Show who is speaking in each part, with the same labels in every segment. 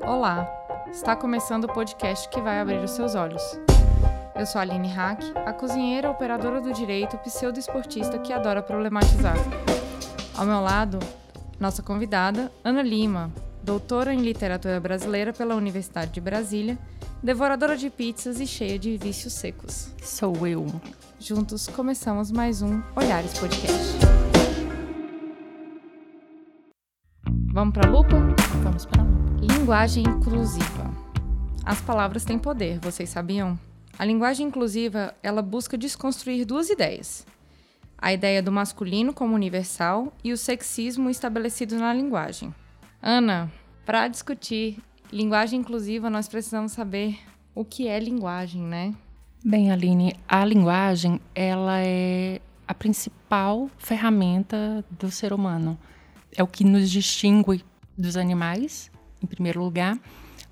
Speaker 1: Olá, está começando o podcast que vai abrir os seus olhos. Eu sou a Aline Hack, a cozinheira operadora do direito pseudo-esportista que adora problematizar. Ao meu lado, nossa convidada, Ana Lima, doutora em literatura brasileira pela Universidade de Brasília, devoradora de pizzas e cheia de vícios secos.
Speaker 2: Sou eu.
Speaker 1: Juntos começamos mais um Olhares Podcast. Vamos para a lupa?
Speaker 2: Vamos para lá.
Speaker 1: Linguagem inclusiva. As palavras têm poder, vocês sabiam? A linguagem inclusiva, ela busca desconstruir duas ideias. A ideia do masculino como universal e o sexismo estabelecido na linguagem. Ana, para discutir linguagem inclusiva, nós precisamos saber o que é linguagem, né?
Speaker 2: Bem, Aline, a linguagem, ela é a principal ferramenta do ser humano. É o que nos distingue dos animais em primeiro lugar,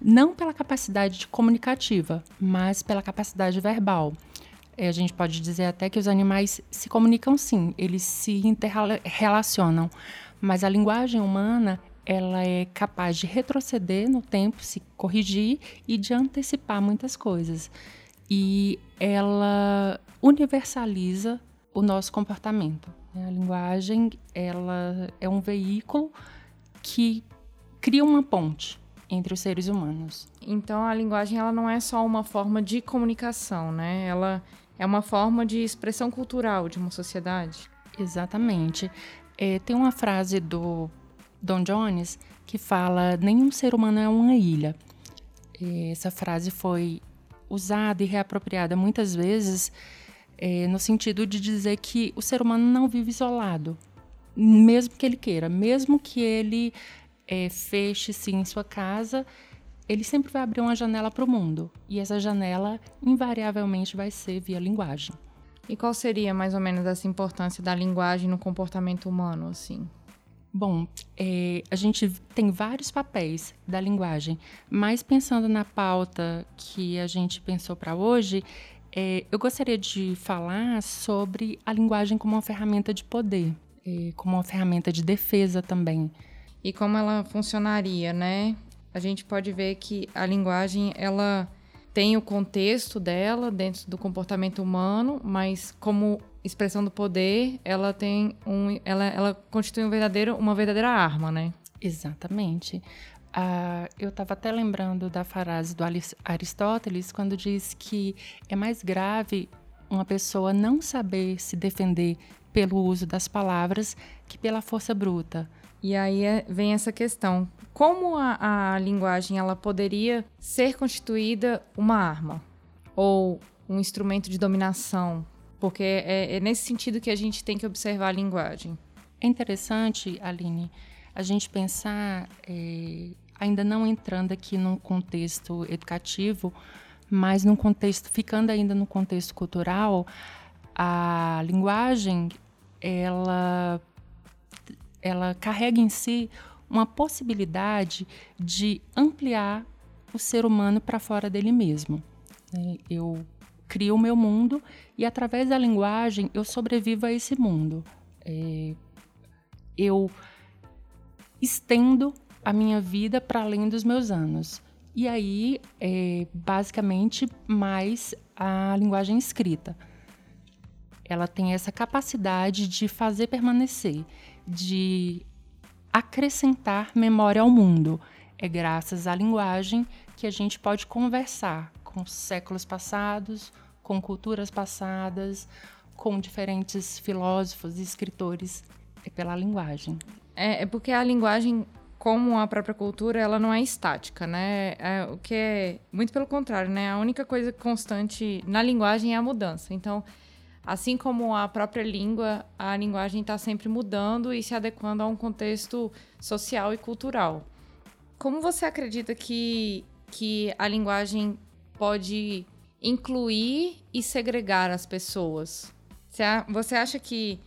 Speaker 2: não pela capacidade comunicativa, mas pela capacidade verbal. É, a gente pode dizer até que os animais se comunicam sim, eles se interrelacionam, mas a linguagem humana ela é capaz de retroceder no tempo, se corrigir e de antecipar muitas coisas. E ela universaliza o nosso comportamento. A linguagem ela é um veículo que cria uma ponte entre os seres humanos.
Speaker 1: Então a linguagem ela não é só uma forma de comunicação, né? Ela é uma forma de expressão cultural de uma sociedade.
Speaker 2: Exatamente. É, tem uma frase do Don Jones que fala: nenhum ser humano é uma ilha. É, essa frase foi usada e reapropriada muitas vezes é, no sentido de dizer que o ser humano não vive isolado, mesmo que ele queira, mesmo que ele é, feche-se em sua casa, ele sempre vai abrir uma janela para o mundo. E essa janela, invariavelmente, vai ser via linguagem.
Speaker 1: E qual seria mais ou menos essa importância da linguagem no comportamento humano, assim?
Speaker 2: Bom, é, a gente tem vários papéis da linguagem, mas pensando na pauta que a gente pensou para hoje, é, eu gostaria de falar sobre a linguagem como uma ferramenta de poder, é, como uma ferramenta de defesa também
Speaker 1: e como ela funcionaria, né? A gente pode ver que a linguagem ela tem o contexto dela dentro do comportamento humano, mas como expressão do poder, ela tem um, ela, ela constitui um verdadeiro, uma verdadeira arma, né?
Speaker 2: Exatamente. Uh, eu estava até lembrando da frase do Aristóteles quando diz que é mais grave uma pessoa não saber se defender pelo uso das palavras que pela força bruta.
Speaker 1: E aí é, vem essa questão: como a, a linguagem ela poderia ser constituída uma arma ou um instrumento de dominação? Porque é, é nesse sentido que a gente tem que observar a linguagem.
Speaker 2: É interessante, Aline, a gente pensar, é, ainda não entrando aqui num contexto educativo, mas num contexto, ficando ainda no contexto cultural, a linguagem, ela ela carrega em si uma possibilidade de ampliar o ser humano para fora dele mesmo. É, eu crio o meu mundo e através da linguagem eu sobrevivo a esse mundo. É, eu estendo a minha vida para além dos meus anos. E aí, é, basicamente, mais a linguagem escrita. Ela tem essa capacidade de fazer permanecer de acrescentar memória ao mundo. É graças à linguagem que a gente pode conversar com séculos passados, com culturas passadas, com diferentes filósofos e escritores. É pela linguagem.
Speaker 1: É, é porque a linguagem, como a própria cultura, ela não é estática, né? É, o que é muito pelo contrário, né? A única coisa constante na linguagem é a mudança. Então, Assim como a própria língua, a linguagem está sempre mudando e se adequando a um contexto social e cultural. Como você acredita que, que a linguagem pode incluir e segregar as pessoas? Você acha que,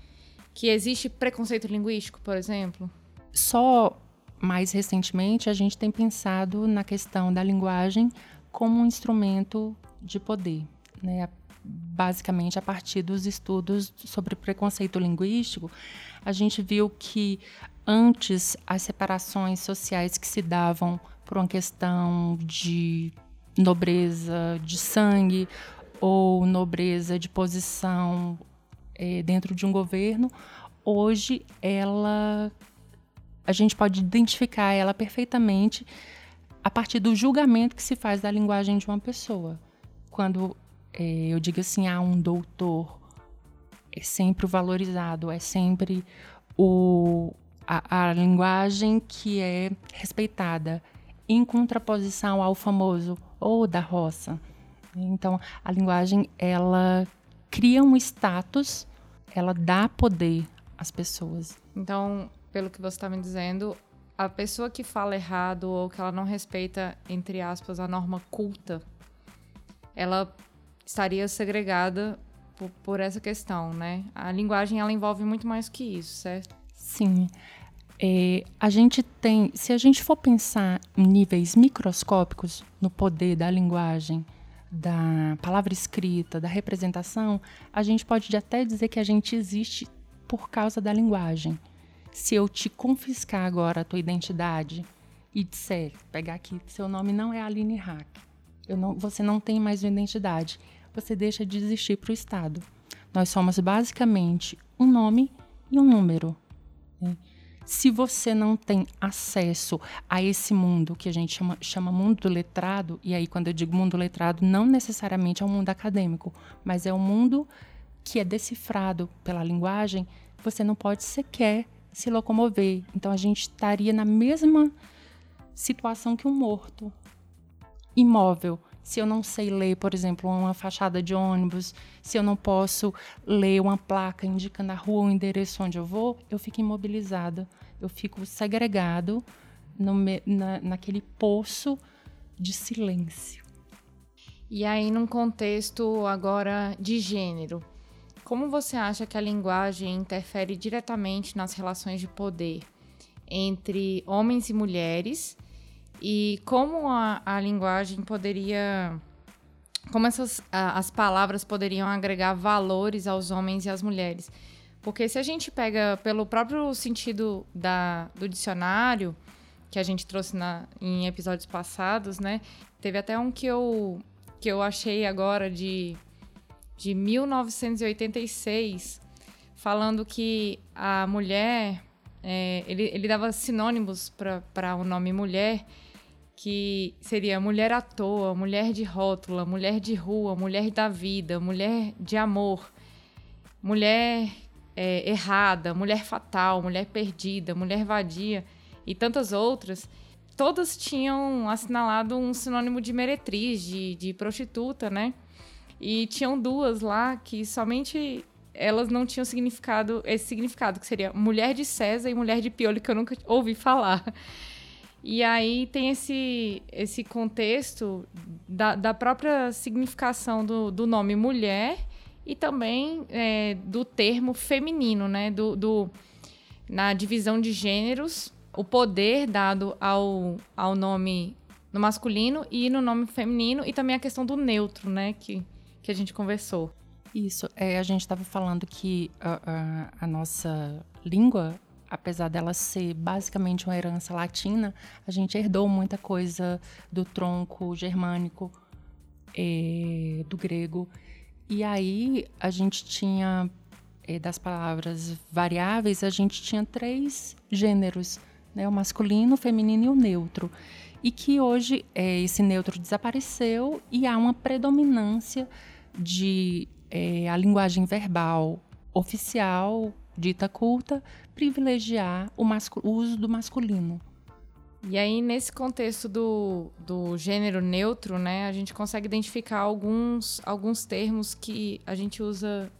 Speaker 1: que existe preconceito linguístico, por exemplo?
Speaker 2: Só mais recentemente a gente tem pensado na questão da linguagem como um instrumento de poder. Né? basicamente a partir dos estudos sobre preconceito linguístico, a gente viu que antes as separações sociais que se davam por uma questão de nobreza de sangue ou nobreza de posição é, dentro de um governo, hoje ela a gente pode identificar ela perfeitamente a partir do julgamento que se faz da linguagem de uma pessoa. Quando é, eu digo assim, ah, um doutor, é sempre o valorizado, é sempre o, a, a linguagem que é respeitada, em contraposição ao famoso ou da roça. Então, a linguagem ela cria um status, ela dá poder às pessoas.
Speaker 1: Então, pelo que você está me dizendo, a pessoa que fala errado ou que ela não respeita, entre aspas, a norma culta, ela estaria segregada por, por essa questão, né? A linguagem ela envolve muito mais que isso, certo?
Speaker 2: Sim. É, a gente tem, se a gente for pensar em níveis microscópicos no poder da linguagem, da palavra escrita, da representação, a gente pode até dizer que a gente existe por causa da linguagem se eu te confiscar agora a tua identidade e disser, pegar aqui, seu nome não é Aline Hack, não, você não tem mais uma identidade, você deixa de existir para o Estado. Nós somos basicamente um nome e um número. Se você não tem acesso a esse mundo que a gente chama, chama mundo do letrado, e aí quando eu digo mundo letrado, não necessariamente é o um mundo acadêmico, mas é o um mundo que é decifrado pela linguagem, você não pode sequer se locomover. Então a gente estaria na mesma situação que um morto, imóvel. Se eu não sei ler, por exemplo, uma fachada de ônibus, se eu não posso ler uma placa indicando a rua, o endereço onde eu vou, eu fico imobilizada, eu fico segregado no, na, naquele poço de silêncio.
Speaker 1: E aí, num contexto agora de gênero, como você acha que a linguagem interfere diretamente nas relações de poder entre homens e mulheres? E como a, a linguagem poderia. Como essas, as palavras poderiam agregar valores aos homens e às mulheres? Porque se a gente pega pelo próprio sentido da, do dicionário, que a gente trouxe na, em episódios passados, né? Teve até um que eu, que eu achei agora de de 1986, falando que a mulher. É, ele, ele dava sinônimos para o nome mulher, que seria mulher à toa, mulher de rótula, mulher de rua, mulher da vida, mulher de amor, mulher é, errada, mulher fatal, mulher perdida, mulher vadia e tantas outras. Todas tinham assinalado um sinônimo de meretriz, de, de prostituta, né? E tinham duas lá que somente elas não tinham significado, esse significado, que seria mulher de César e mulher de Piolho, que eu nunca ouvi falar. E aí tem esse, esse contexto da, da própria significação do, do nome mulher e também é, do termo feminino, né? Do, do, na divisão de gêneros, o poder dado ao, ao nome no masculino e no nome feminino, e também a questão do neutro, né? Que que a gente conversou.
Speaker 2: Isso, é, a gente estava falando que a, a, a, nossa língua, apesar dela ser basicamente uma herança latina, a gente herdou muita coisa do tronco germânico, é, do grego. E aí a gente tinha, é, das palavras variáveis, a gente tinha três gêneros, né? o masculino, o feminino e o neutro e que hoje é, esse neutro desapareceu e há uma predominância de a linguagem verbal oficial, dita culta, privilegiar o, o, uso do masculino.
Speaker 1: E aí, nesse contexto do, do gênero neutro, né, a gente consegue identificar alguns, alguns termos que a gente usa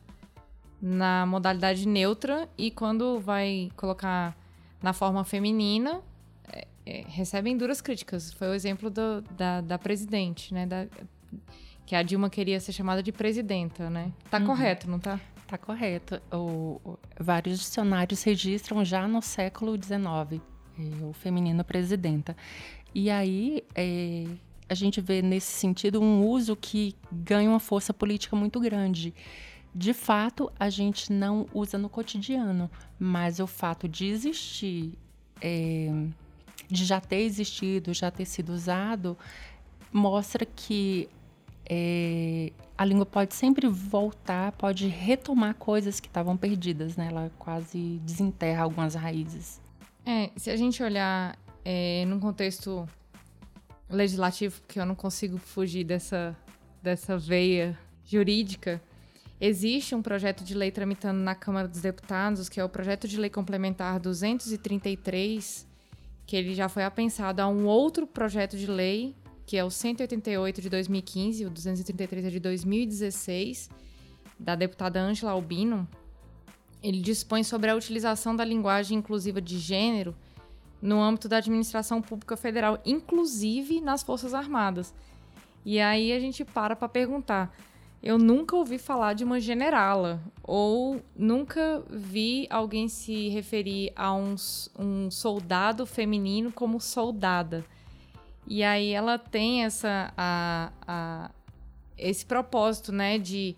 Speaker 1: na modalidade neutra e quando vai colocar na forma feminina, é, é, recebem duras críticas. Foi o exemplo do, da, da presidente, né? Da, que a Dilma queria ser chamada de presidenta, né? Tá uhum. correto, não tá?
Speaker 2: Tá correto. O, vários dicionários registram já no século XIX é, o feminino presidenta. E aí é, a gente vê nesse sentido um uso que ganha uma força política muito grande. De fato, a gente não usa no cotidiano, mas o fato de existir, é, de já ter existido, já ter sido usado, mostra que é, a língua pode sempre voltar, pode retomar coisas que estavam perdidas, né? Ela quase desenterra algumas raízes.
Speaker 1: É, se a gente olhar é, num contexto legislativo, porque eu não consigo fugir dessa, dessa veia jurídica, existe um projeto de lei tramitando na Câmara dos Deputados, que é o projeto de lei complementar 233, que ele já foi apensado a um outro projeto de lei que é o 188 de 2015, o 233 é de 2016, da deputada Angela Albino, ele dispõe sobre a utilização da linguagem inclusiva de gênero no âmbito da administração pública federal, inclusive nas Forças Armadas. E aí a gente para para perguntar. Eu nunca ouvi falar de uma generala, ou nunca vi alguém se referir a um, um soldado feminino como soldada. E aí ela tem essa a, a, esse propósito, né, de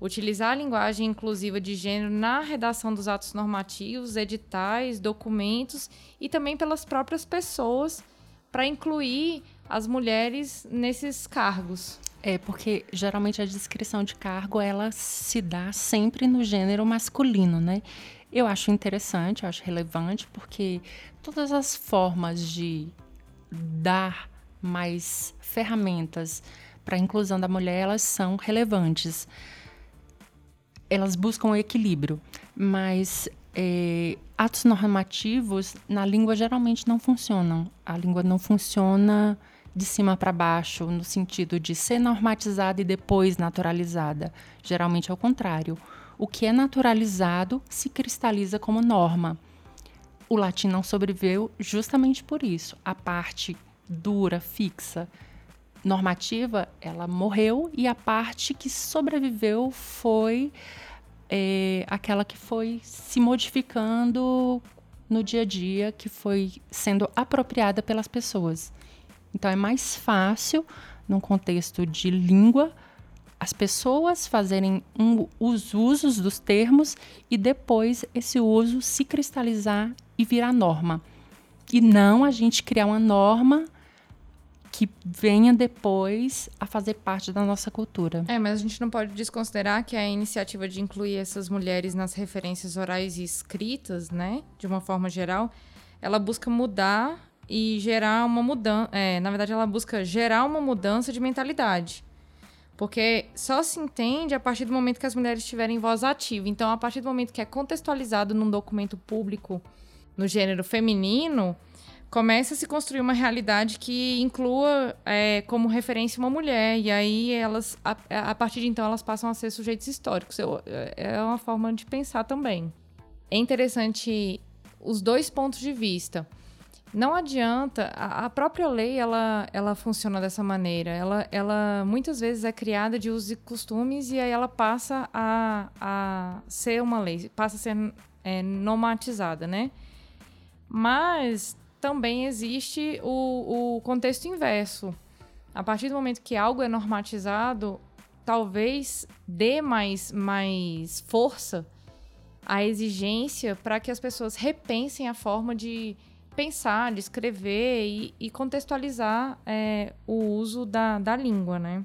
Speaker 1: utilizar a linguagem inclusiva de gênero na redação dos atos normativos, editais, documentos e também pelas próprias pessoas para incluir as mulheres nesses cargos.
Speaker 2: É, porque geralmente a descrição de cargo ela se dá sempre no gênero masculino, né? Eu acho interessante, eu acho relevante, porque todas as formas de dar mais ferramentas para a inclusão da mulher, elas são relevantes. Elas buscam o equilíbrio, mas é, atos normativos na língua geralmente não funcionam. A língua não funciona de cima para baixo, no sentido de ser normatizada e depois naturalizada. Geralmente é o contrário. O que é naturalizado se cristaliza como norma. O latim não sobreviveu justamente por isso. A parte dura, fixa, normativa, ela morreu e a parte que sobreviveu foi é, aquela que foi se modificando no dia a dia, que foi sendo apropriada pelas pessoas. Então é mais fácil, num contexto de língua, as pessoas fazerem um, os usos dos termos e depois esse uso se cristalizar e virar norma. E não a gente criar uma norma que venha depois a fazer parte da nossa cultura.
Speaker 1: É, mas a gente não pode desconsiderar que a iniciativa de incluir essas mulheres nas referências orais e escritas, né, de uma forma geral, ela busca mudar e gerar uma mudança. É, na verdade, ela busca gerar uma mudança de mentalidade. Porque só se entende a partir do momento que as mulheres tiverem voz ativa. Então, a partir do momento que é contextualizado num documento público no gênero feminino, começa a se construir uma realidade que inclua é, como referência uma mulher. E aí elas, a, a, partir de então, elas passam a ser sujeitos históricos. Eu, é uma forma de pensar também. É interessante os dois pontos de vista. Não adianta, a, a própria lei ela, ela funciona dessa maneira. Ela, ela muitas vezes é criada de usos e costumes e aí ela passa a, a ser uma lei, passa a ser é, normatizada, né? Mas também existe o, o contexto inverso. A partir do momento que algo é normatizado, talvez dê mais, mais força à exigência para que as pessoas repensem a forma de pensar, de escrever e, e contextualizar é, o uso da, da língua, né?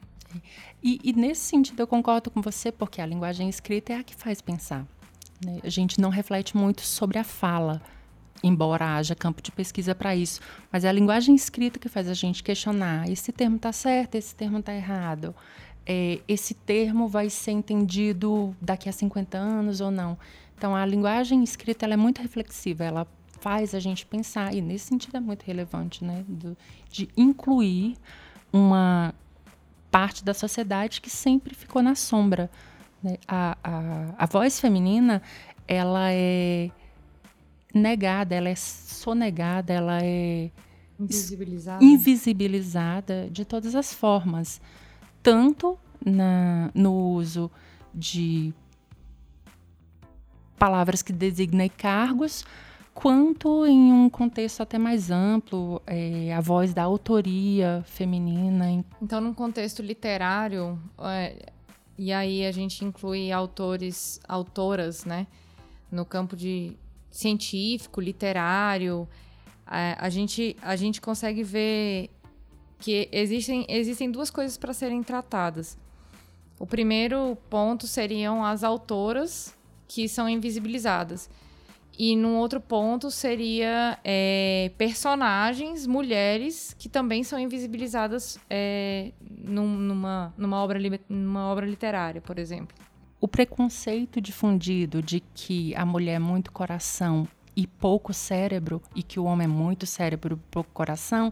Speaker 2: E, e, nesse sentido eu concordo com você, porque a linguagem escrita é a que faz pensar. Né? A gente não reflete muito sobre a fala embora haja campo de pesquisa para isso, mas é a linguagem escrita que faz a gente questionar: esse termo está certo, esse termo está errado, é, esse termo vai ser entendido daqui a 50 anos ou não. Então, a linguagem escrita é muito reflexiva, ela faz a gente pensar, e nesse sentido é muito relevante, né, do, de incluir uma parte da sociedade que sempre ficou na sombra. Né? A, a, a voz feminina, ela é negada, ela é sonegada, ela é
Speaker 1: invisibilizada,
Speaker 2: invisibilizada de todas as formas, tanto na, no uso de palavras que designem cargos, quanto em um contexto até mais amplo, é, a voz da autoria feminina.
Speaker 1: Então, num contexto literário, é, e aí a gente inclui autores, autoras, né? No campo de científico, literário, a, a gente, a gente consegue ver que existem, existem duas coisas para serem tratadas. O primeiro ponto seriam as autoras que são invisibilizadas. E num outro ponto seria é, personagens, mulheres, que também são invisibilizadas é, num, numa, numa, obra, numa obra literária, por exemplo.
Speaker 2: O preconceito difundido de que a mulher é muito coração e pouco cérebro, e que o homem é muito cérebro e pouco coração,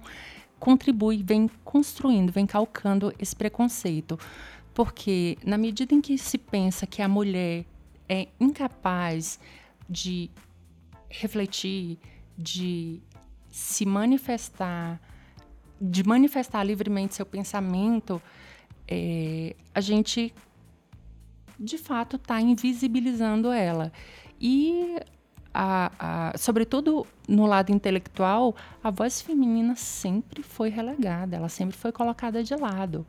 Speaker 2: contribui, vem construindo, vem calcando esse preconceito. Porque na medida em que se pensa que a mulher é incapaz de refletir, de se manifestar, de manifestar livremente seu pensamento, é, a gente de fato está invisibilizando ela. E, a, a, sobretudo no lado intelectual, a voz feminina sempre foi relegada, ela sempre foi colocada de lado.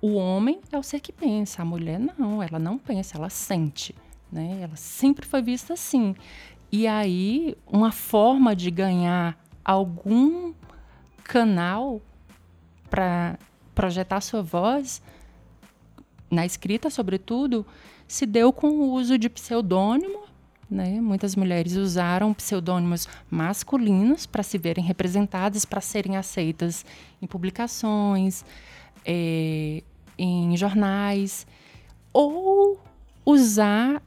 Speaker 2: O homem é o ser que pensa, a mulher não, ela não pensa, ela sente. Né? Ela sempre foi vista assim. E aí, uma forma de ganhar algum canal para projetar sua voz, na escrita, sobretudo, se deu com o uso de pseudônimo. Né? Muitas mulheres usaram pseudônimos masculinos para se verem representadas, para serem aceitas em publicações, é, em jornais, ou usar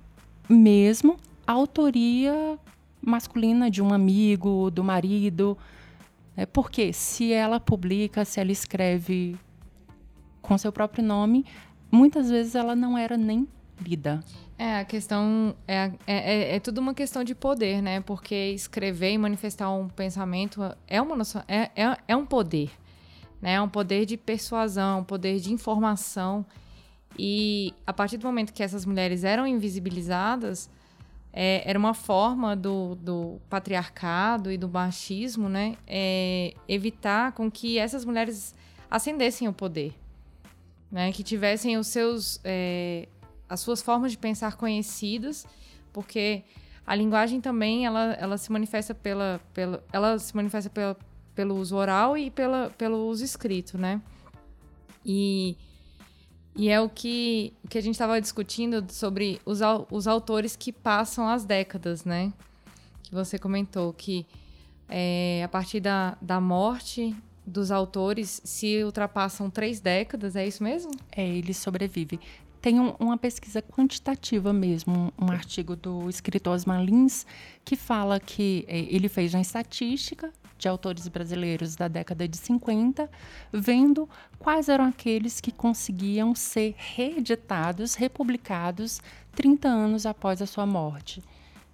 Speaker 2: mesmo a autoria masculina de um amigo, do marido. É porque se ela publica, se ela escreve com seu próprio nome, muitas vezes ela não era nem lida.
Speaker 1: É, a questão é, é, é, é, tudo uma questão de poder, né? Porque escrever e manifestar um pensamento é, uma noção, é, é, é um poder. Né? É um poder de persuasão, um poder de informação. E a partir do momento que essas mulheres eram invisibilizadas, é, era uma forma do, do, patriarcado e do machismo, né, é, evitar com que essas mulheres ascendessem ao poder, né, que tivessem os seus, é, as suas formas de pensar conhecidas, porque a linguagem também ela, ela se manifesta pela, pela ela se manifesta pela, pelo uso oral e pela, pelo uso escrito, né? E e é o que, que a gente estava discutindo sobre os, os autores que passam as décadas, né? Que você comentou que é, a partir da, da morte dos autores se ultrapassam três décadas, é isso mesmo?
Speaker 2: É, ele sobrevive. Tem um, uma pesquisa quantitativa mesmo, um, um, artigo do escritor Osman Lins, que fala que é, ele fez uma estatística de autores brasileiros da década de 50, vendo quais eram aqueles que conseguiam ser reeditados, republicados 30 anos após a sua morte.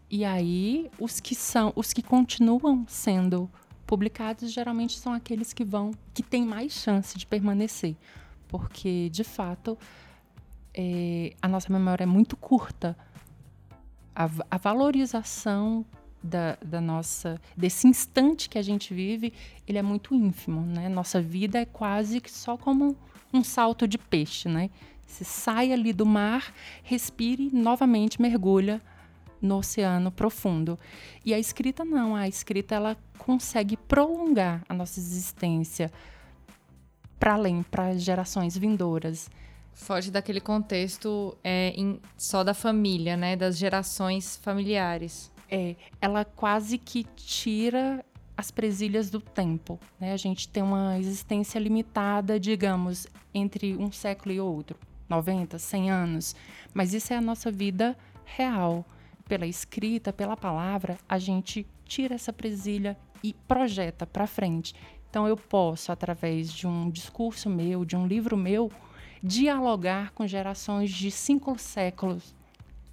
Speaker 2: E aí, os que são, os que continuam sendo publicados geralmente são aqueles que vão, que têm mais chance de permanecer, porque de fato é, a nossa memória é muito curta. A, a valorização da, da, nossa desse instante que a gente vive, ele é muito ínfimo, né? Nossa vida é quase que só como um salto de peixe, né? Você sai ali do mar, respire, novamente mergulha no oceano profundo. E a escrita não, a escrita ela consegue prolongar a nossa existência para além, para gerações vindouras.
Speaker 1: Foge daquele contexto é, em, só da família, né? Das gerações familiares.
Speaker 2: É, ela quase que tira as presilhas do tempo. Né? A gente tem uma existência limitada, digamos, entre um século e outro 90, 100 anos. Mas isso é a nossa vida real. Pela escrita, pela palavra, a gente tira essa presilha e projeta para frente. Então, eu posso, através de um discurso meu, de um livro meu, dialogar com gerações de cinco séculos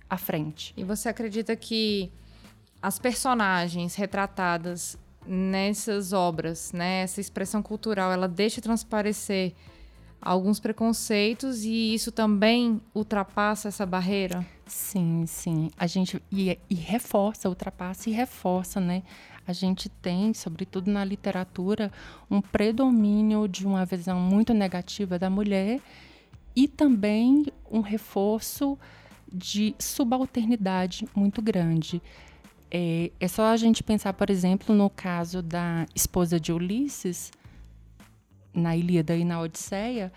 Speaker 2: à frente.
Speaker 1: E você acredita que as personagens retratadas nessas obras, né, essa expressão cultural, ela deixa transparecer alguns preconceitos e isso também ultrapassa essa barreira?
Speaker 2: Sim, sim. A gente e, e reforça, ultrapassa e reforça, né? A gente tem, sobretudo na literatura, um predomínio de uma visão muito negativa da mulher e também um reforço de subalternidade muito grande. É, é só a gente pensar, por exemplo, no caso da esposa de Ulisses, na Ilíada e na Odisseia,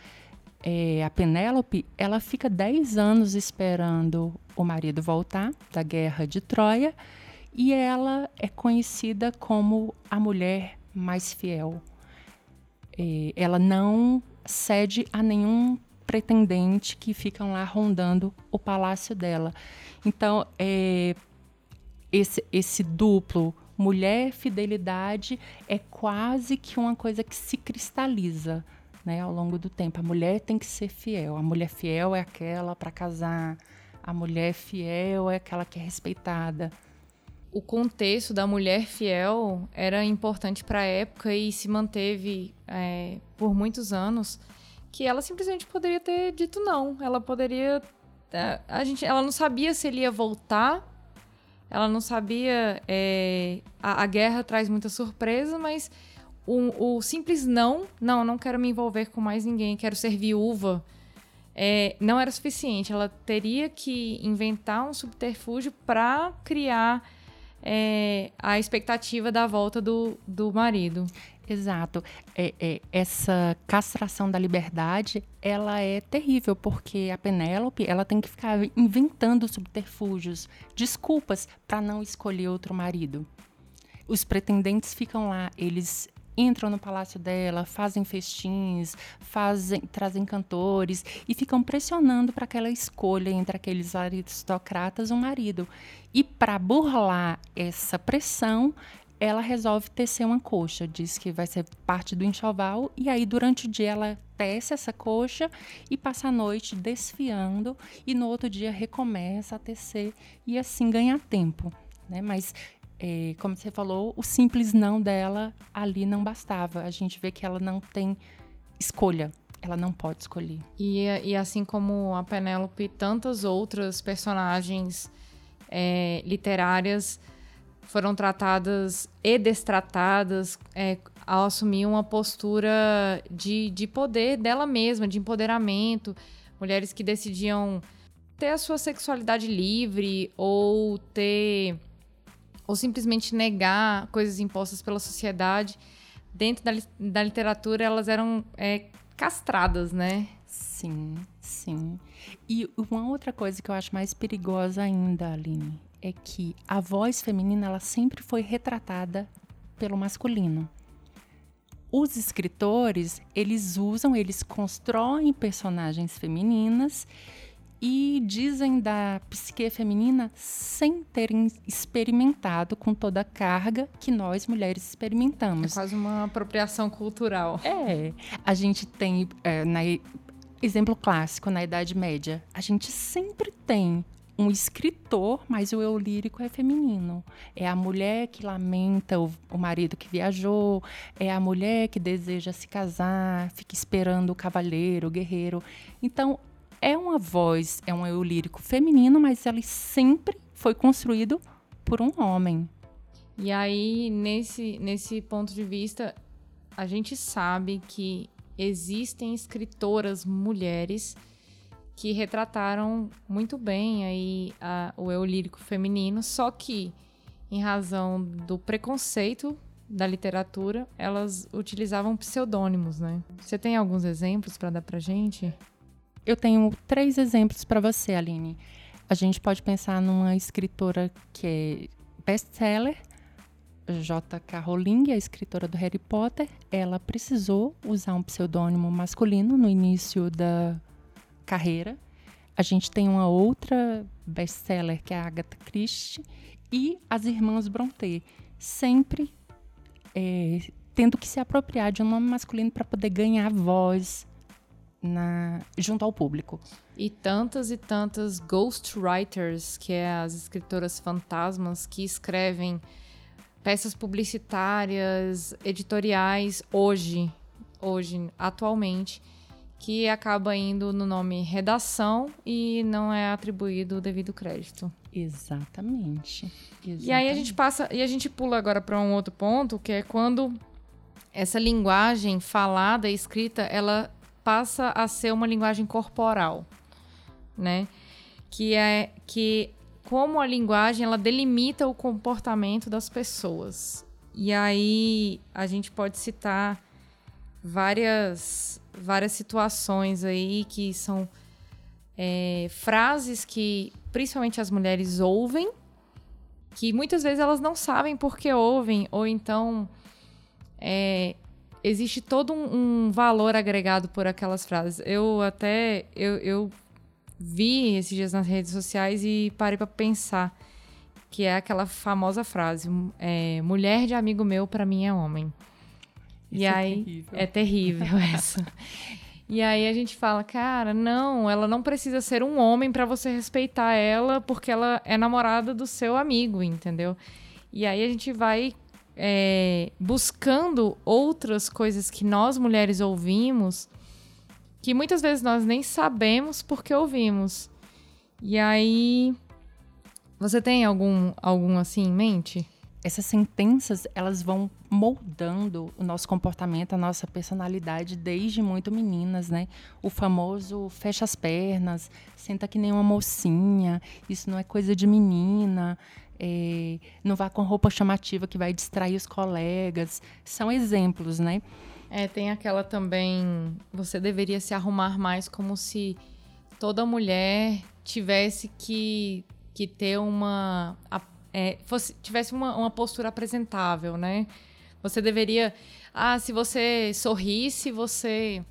Speaker 2: é, a Penélope, ela fica 10 anos esperando o marido voltar da guerra de Troia e ela é conhecida como a mulher mais fiel. É, ela não cede a nenhum pretendente que ficam lá rondando o palácio dela. Então, é, esse, esse duplo mulher fidelidade é quase que uma coisa que se cristaliza né, ao longo do tempo. A mulher tem que ser fiel. A mulher fiel é aquela para casar. A mulher fiel é aquela que é respeitada.
Speaker 1: O contexto da mulher fiel era importante para a época e se manteve é, por muitos anos. Que ela simplesmente poderia ter dito não. Ela poderia. A gente, ela não sabia se ele ia voltar ela não sabia. É, a, a, guerra traz muita surpresa, mas o, o, simples não, não, não quero me envolver com mais ninguém, quero ser viúva, é, não era suficiente. Ela teria que inventar um subterfúgio para criar é, a expectativa da volta do, do marido.
Speaker 2: Exato. É, é, essa castração da liberdade, ela é terrível, porque a Penélope, ela tem que ficar inventando subterfúgios, desculpas para não escolher outro marido. Os pretendentes ficam lá, eles entram no palácio dela, fazem festins, fazem, trazem cantores e ficam pressionando para que ela escolha entre aqueles aristocratas um marido. E para burlar essa pressão, ela resolve tecer uma coxa, diz que vai ser parte do enxoval, e aí durante o dia ela tece essa coxa e passa a noite desfiando, e no outro dia recomeça a tecer e assim ganha tempo. Né? Mas, é, como você falou, o simples não dela ali não bastava. A gente vê que ela não tem escolha. Ela não pode escolher.
Speaker 1: E, e assim como a Penélope, tantas outras personagens é, literárias foram tratadas e destratadas é, ao assumir uma postura de, de poder dela mesma, de empoderamento. Mulheres que decidiam ter a sua sexualidade livre ou ter. Ou simplesmente negar coisas impostas pela sociedade. Dentro da, da literatura, elas eram é, castradas, né?
Speaker 2: Sim, sim. E uma outra coisa que eu acho mais perigosa ainda, Aline, é que a voz feminina ela sempre foi retratada pelo masculino. Os escritores, eles usam, eles constroem personagens femininas e dizem da psique feminina sem terem experimentado com toda a carga que nós mulheres experimentamos.
Speaker 1: É quase uma apropriação cultural.
Speaker 2: É. A gente tem, é, na, exemplo clássico, na Idade Média, a gente sempre tem um escritor, mas o eu lírico é feminino. É a mulher que lamenta o, o, marido que viajou, é a mulher que deseja se casar, fica esperando o cavaleiro, o guerreiro. Então, é uma voz, é um eu lírico feminino, mas ele sempre foi construído por um homem.
Speaker 1: E aí, nesse, nesse ponto de vista, a gente sabe que existem escritoras mulheres que retrataram muito bem aí a, o eu lírico feminino, só que em razão do preconceito da literatura, elas utilizavam pseudônimos, né? Você tem alguns exemplos para dar pra gente?
Speaker 2: Eu tenho três exemplos para você, Aline. A gente pode pensar numa escritora que é best-seller, J.K. Rowling, a escritora do Harry Potter. Ela precisou usar um pseudônimo masculino no início da carreira. A gente tem uma outra best-seller que é a Agatha Christie e as irmãs Brontë, sempre é, tendo que se apropriar de um nome masculino para poder ganhar voz na, junto ao público.
Speaker 1: E tantas e tantas ghostwriters, que é as escritoras fantasmas que escrevem peças publicitárias, editoriais hoje, hoje, atualmente que acaba indo no nome redação e não é atribuído o devido crédito.
Speaker 2: Exatamente. Exatamente.
Speaker 1: E aí a gente passa e a gente pula agora para um outro ponto, que é quando essa linguagem falada e escrita, ela passa a ser uma linguagem corporal, né? Que é que como a linguagem ela delimita o comportamento das pessoas. E aí a gente pode citar várias várias situações aí que são é, frases que principalmente as mulheres ouvem, que muitas vezes elas não sabem por que ouvem, ou então é, existe todo um, um, valor agregado por aquelas frases. Eu até eu, eu vi esses dias nas redes sociais e parei para pensar que é aquela famosa frase: é, mulher de amigo meu para mim é homem. Isso e é aí terrível. é terrível essa. E aí a gente fala, cara, não, ela não precisa ser um homem para você respeitar ela, porque ela é namorada do seu amigo, entendeu? E aí a gente vai é, buscando outras coisas que nós mulheres ouvimos, que muitas vezes nós nem sabemos porque ouvimos. E aí, você tem algum, algum assim em mente?
Speaker 2: essas sentenças elas vão moldando o nosso comportamento, a nossa personalidade desde muito meninas, né? O famoso fecha as pernas, senta que nem uma mocinha, isso não é coisa de menina, é, não vá com roupa chamativa que vai distrair os colegas. São exemplos, né?
Speaker 1: É, tem aquela também, você deveria se arrumar mais como se toda mulher tivesse que, que ter uma é, fosse, tivesse uma, uma postura apresentável, né? Você deveria. Ah, se você sorrisse, você.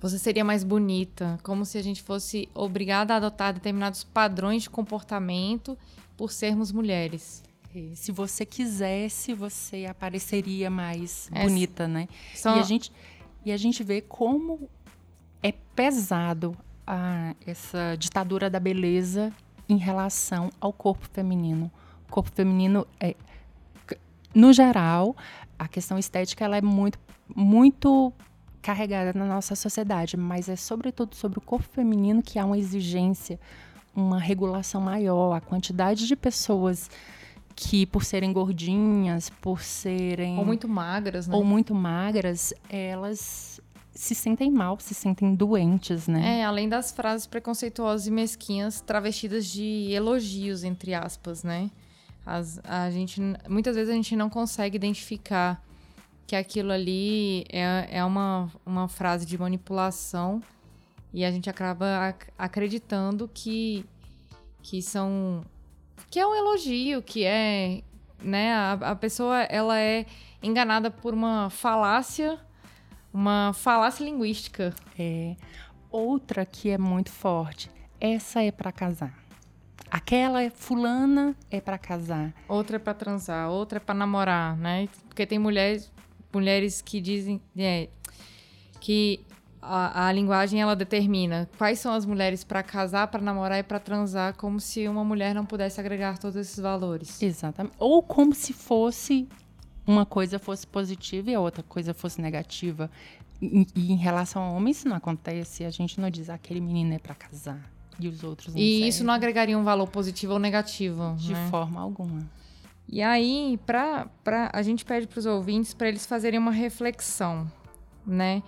Speaker 1: Você seria mais bonita. Como se a gente fosse obrigada a adotar determinados padrões de comportamento por sermos mulheres.
Speaker 2: Se você quisesse, você apareceria mais é, bonita, né? E, a gente, e a gente vê como é pesado a, essa ditadura da beleza em relação ao corpo feminino corpo feminino é, no geral, a questão estética ela é muito, muito carregada na nossa sociedade, mas é sobretudo sobre o corpo feminino que há uma exigência, uma regulação maior, a quantidade de pessoas que por serem gordinhas, por serem
Speaker 1: ou muito magras, né?
Speaker 2: ou muito magras, elas se sentem mal, se sentem doentes, né?
Speaker 1: É, além das frases preconceituosas e mesquinhas travestidas de elogios entre aspas, né? As, a gente, muitas vezes a gente não consegue identificar que aquilo ali é, é uma, uma frase de manipulação e a gente acaba ac acreditando que, que são que é um elogio, que é, né, a, a pessoa ela é enganada por uma falácia, uma falácia linguística.
Speaker 2: É. Outra que é muito forte, essa é para casar. Aquela é fulana é para casar.
Speaker 1: Outra é para transar, outra é para namorar, né? Porque tem mulheres, mulheres que dizem é, que a, a, linguagem ela determina quais são as mulheres para casar, para namorar e para transar, como se uma mulher não pudesse agregar todos esses valores.
Speaker 2: Exatamente. Ou como se fosse uma coisa fosse positiva e a outra coisa fosse negativa. E, e em relação a homens isso não acontece. A gente não diz ah, aquele menino é para casar e os outros não
Speaker 1: E servem. isso não agregaria um valor positivo ou negativo.
Speaker 2: De
Speaker 1: né?
Speaker 2: forma alguma.
Speaker 1: E aí, pra, pra, a gente pede para os ouvintes para eles fazerem uma reflexão, né?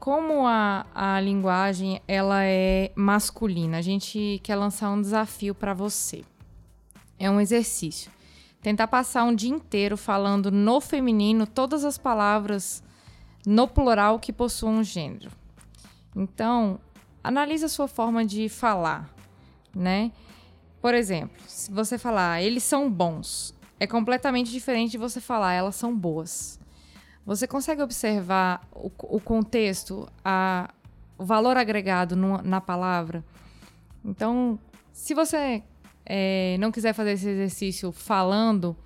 Speaker 1: Como a, a linguagem ela é masculina, a gente quer lançar um desafio para você. É um exercício. Tentar passar um dia inteiro falando no feminino todas as palavras no plural que possuam um gênero. Então, analise a sua forma de falar, né? Por exemplo, se você falar eles são bons, é completamente diferente de você falar elas são boas. Você consegue observar o, o contexto, a, o valor agregado no, na palavra? Então, se você é, não quiser fazer esse exercício falando,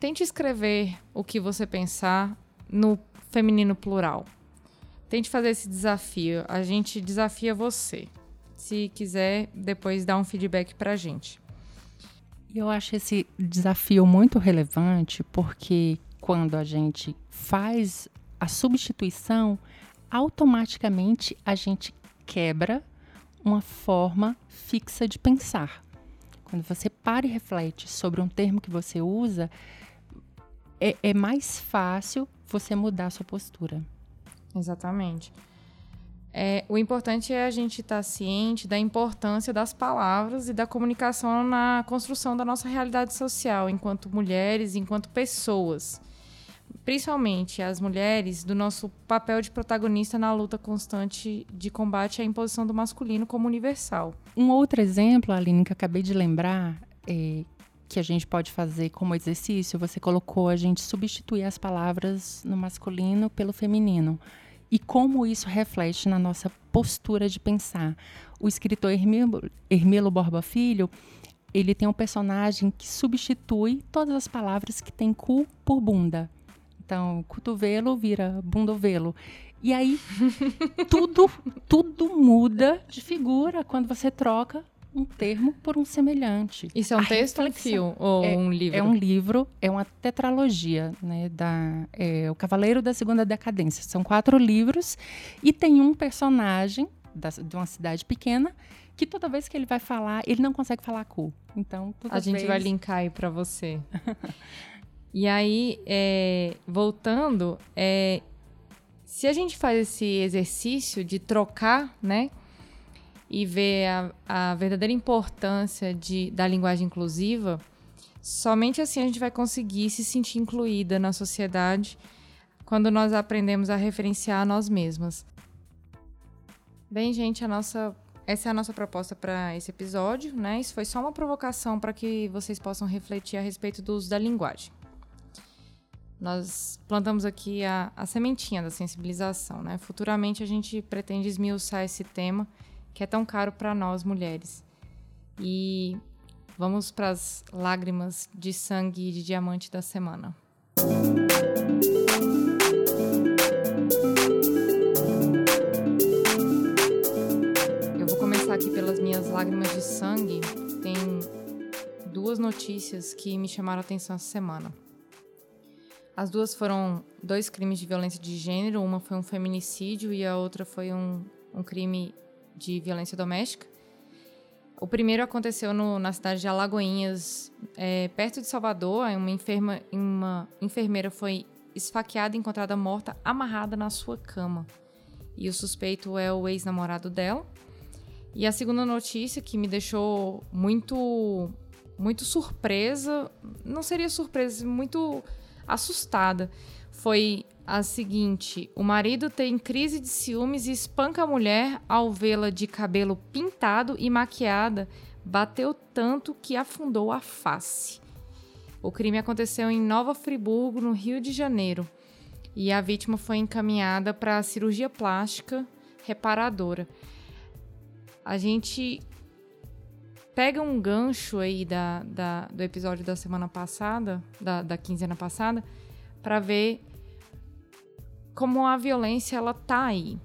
Speaker 1: tente escrever o que você pensar no feminino plural. Tente fazer esse desafio. A gente desafia você. Se quiser, depois dá um feedback pra gente.
Speaker 2: Eu acho esse desafio muito relevante porque quando a gente faz a substituição, automaticamente a gente quebra uma forma fixa de pensar. Quando você para e reflete sobre um termo que você usa, é, é mais fácil você mudar a sua postura.
Speaker 1: Exatamente. É, o importante é a gente estar tá ciente da importância das palavras e da comunicação na construção da nossa realidade social, enquanto mulheres, enquanto pessoas. Principalmente as mulheres, do nosso papel de protagonista na luta constante de combate à imposição do masculino como universal.
Speaker 2: Um outro exemplo, Aline, que acabei de lembrar, é, que a gente pode fazer como exercício, você colocou a gente substituir as palavras no masculino pelo feminino e como isso reflete na nossa postura de pensar. O escritor Hermilo Borba Filho, ele tem um personagem que substitui todas as palavras que tem cu por bunda. Então, cotovelo vira bundovelo. E aí tudo tudo muda de figura quando você troca um termo por um semelhante.
Speaker 1: Isso é um a texto, um fio ou
Speaker 2: é,
Speaker 1: um livro?
Speaker 2: É um livro, é uma tetralogia, né, da é, O Cavaleiro da Segunda Decadência. São quatro livros e tem um personagem da, de uma cidade pequena que toda vez que ele vai falar, ele não consegue falar cu. Então,
Speaker 1: a gente
Speaker 2: vezes...
Speaker 1: vai linkar aí para você. e aí, é, voltando, é, se a gente faz esse exercício de trocar, né? e ver a, a verdadeira importância de, da linguagem inclusiva, somente assim a gente vai conseguir se sentir incluída na sociedade quando nós aprendemos a referenciar nós mesmas. Bem, gente, a nossa essa é a nossa proposta para esse episódio, né? Isso foi só uma provocação para que vocês possam refletir a respeito do uso da linguagem. Nós plantamos aqui a, a sementinha da sensibilização, né? Futuramente a gente pretende esmiuçar esse tema que é tão caro para nós mulheres. E vamos para as lágrimas de sangue e de diamante da semana. Eu vou começar aqui pelas minhas lágrimas de sangue. Tem duas notícias que me chamaram a atenção essa semana. As duas foram dois crimes de violência de gênero. Uma foi um feminicídio e a outra foi um, um crime de violência doméstica. O primeiro aconteceu no, na cidade de Alagoinhas, é, perto de Salvador. Uma, enferma, uma enfermeira foi esfaqueada e encontrada morta, amarrada na sua cama. E o suspeito é o ex-namorado dela. E a segunda notícia que me deixou muito, muito surpresa, não seria surpresa, muito assustada, foi a seguinte: o marido tem crise de ciúmes e espanca a mulher ao vê-la de cabelo pintado e maquiada. Bateu tanto que afundou a face. O crime aconteceu em Nova Friburgo, no Rio de Janeiro, e a vítima foi encaminhada para cirurgia plástica reparadora. A gente pega um gancho aí da, da do episódio da semana passada, da, da quinzena passada, para ver como a violência ela tá aí.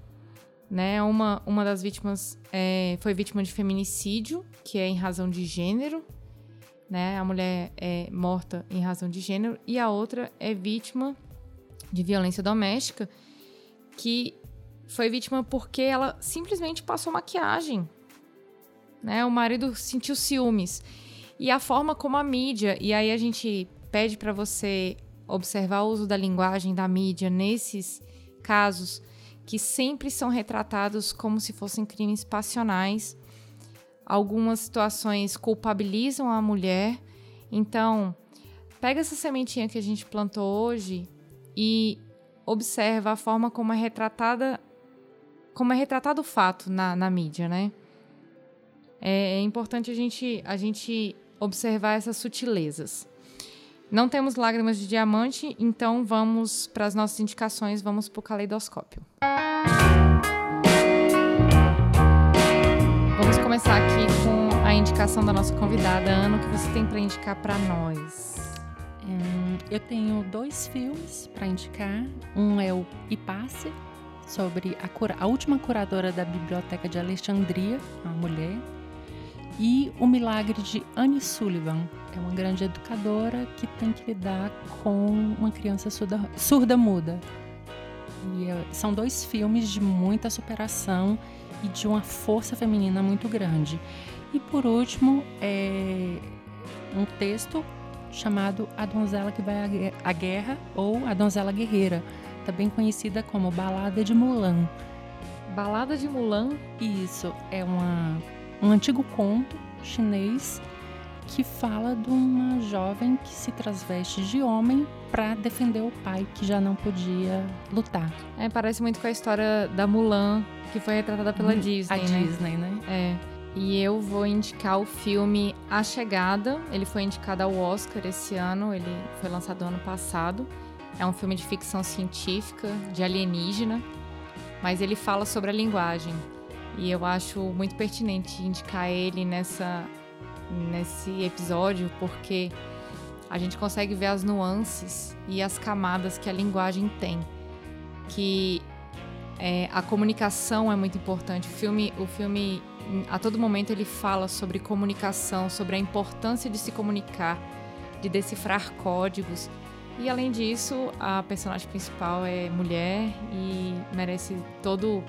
Speaker 1: Né? Uma, uma das vítimas é, foi vítima de feminicídio, que é em razão de gênero. Né? A mulher é morta em razão de gênero. E a outra é vítima de violência doméstica, que foi vítima porque ela simplesmente passou maquiagem. Né? O marido sentiu ciúmes. E a forma como a mídia, e aí a gente pede para você observar o uso da linguagem da mídia nesses casos que sempre são retratados como se fossem crimes passionais. Algumas situações culpabilizam a mulher. Então, pega essa sementinha que a gente plantou hoje e observa a forma como é retratada como é retratado o fato na, na mídia, né? É, é importante a gente, a gente observar essas sutilezas. Não temos lágrimas de diamante, então vamos para as nossas indicações, vamos para o caleidoscópio. Vamos começar aqui com a indicação da nossa convidada, Ana, o que você tem para indicar para nós?
Speaker 2: Hum, eu tenho dois filmes para indicar. Um é o Ipasse, sobre a, cura, a última curadora da Biblioteca de Alexandria, uma mulher, e O Milagre de Anne Sullivan. É uma grande educadora que tem que lidar com uma criança surda, surda muda. E é, são dois filmes de muita superação e de uma força feminina muito grande. E por último, é um texto chamado A Donzela que Vai à Guerra ou A Donzela Guerreira, também conhecida como Balada de Mulan.
Speaker 1: Balada de Mulan?
Speaker 2: Isso, é uma, um antigo conto chinês que fala de uma jovem que se transveste de homem para defender o pai que já não podia lutar.
Speaker 1: É, parece muito com a história da Mulan, que foi retratada pela hum, Disney,
Speaker 2: a
Speaker 1: né?
Speaker 2: Disney, né?
Speaker 1: É. E eu vou indicar o filme A Chegada. Ele foi indicado ao Oscar esse ano, ele foi lançado ano passado. É um filme de ficção científica, de alienígena, mas ele fala sobre a linguagem. E eu acho muito pertinente indicar ele nessa nesse episódio, porque a gente consegue ver as nuances e as camadas que a linguagem tem. Que é, a comunicação é muito importante. O filme, o filme, a todo momento, ele fala sobre comunicação, sobre a importância de se comunicar, de decifrar códigos. E além disso, a personagem principal é mulher e merece todo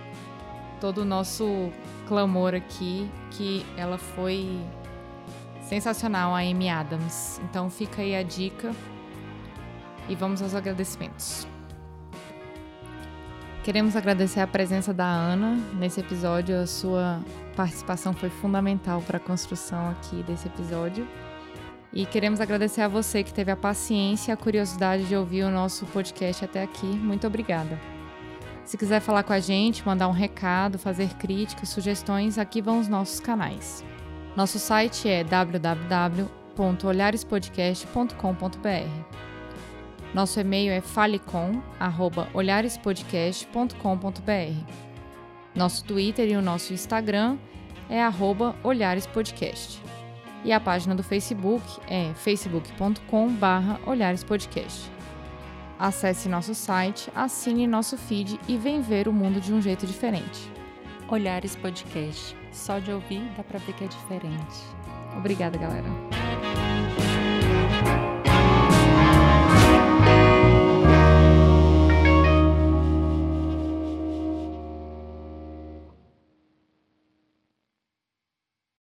Speaker 1: todo o nosso clamor aqui que ela foi Sensacional a Amy Adams. Então fica aí a dica e vamos aos agradecimentos. Queremos agradecer a presença da Ana nesse episódio. A sua participação foi fundamental para a construção aqui desse episódio. E queremos agradecer a você que teve a paciência e a curiosidade de ouvir o nosso podcast até aqui. Muito obrigada. Se quiser falar com a gente, mandar um recado, fazer críticas, sugestões, aqui vão os nossos canais. Nosso site é www.olharespodcast.com.br. Nosso e-mail é falecom@olharespodcast.com.br. Nosso Twitter e o nosso Instagram é @olharespodcast. E a página do Facebook é facebook.com/olharespodcast. Acesse nosso site, assine nosso feed e vem ver o mundo de um jeito diferente.
Speaker 2: Olhares Podcast só de ouvir dá pra ver que é diferente.
Speaker 1: Obrigada, galera.